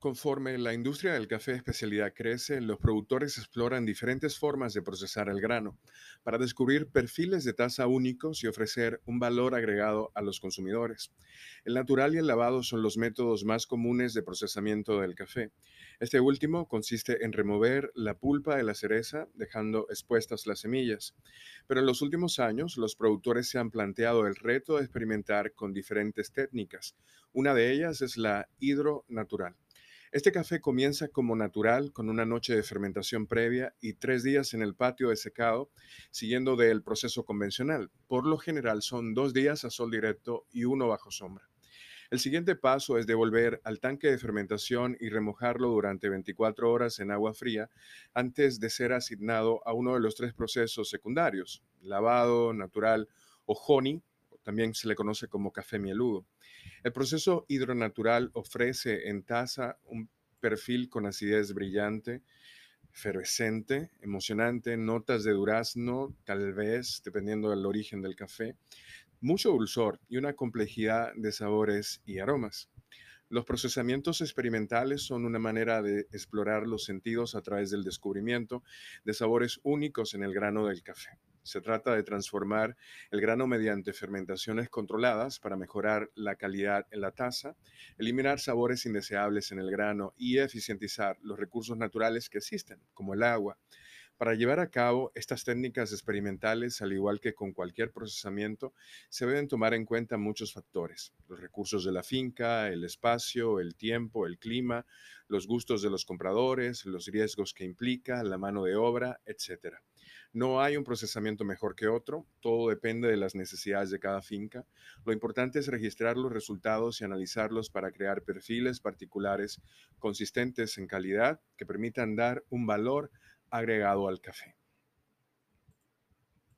Conforme la industria del café de especialidad crece, los productores exploran diferentes formas de procesar el grano para descubrir perfiles de taza únicos y ofrecer un valor agregado a los consumidores. El natural y el lavado son los métodos más comunes de procesamiento del café. Este último consiste en remover la pulpa de la cereza dejando expuestas las semillas. Pero en los últimos años los productores se han planteado el reto de experimentar con diferentes técnicas. Una de ellas es la hidronatural. Este café comienza como natural con una noche de fermentación previa y tres días en el patio de secado, siguiendo del proceso convencional. Por lo general son dos días a sol directo y uno bajo sombra. El siguiente paso es devolver al tanque de fermentación y remojarlo durante 24 horas en agua fría antes de ser asignado a uno de los tres procesos secundarios, lavado, natural o honey, también se le conoce como café mieludo. El proceso hidronatural ofrece en taza un perfil con acidez brillante, efervescente, emocionante, notas de durazno, tal vez, dependiendo del origen del café, mucho dulzor y una complejidad de sabores y aromas. Los procesamientos experimentales son una manera de explorar los sentidos a través del descubrimiento de sabores únicos en el grano del café. Se trata de transformar el grano mediante fermentaciones controladas para mejorar la calidad en la taza, eliminar sabores indeseables en el grano y eficientizar los recursos naturales que existen, como el agua. Para llevar a cabo estas técnicas experimentales, al igual que con cualquier procesamiento, se deben tomar en cuenta muchos factores, los recursos de la finca, el espacio, el tiempo, el clima, los gustos de los compradores, los riesgos que implica, la mano de obra, etc. No hay un procesamiento mejor que otro, todo depende de las necesidades de cada finca. Lo importante es registrar los resultados y analizarlos para crear perfiles particulares consistentes en calidad que permitan dar un valor agregado al café.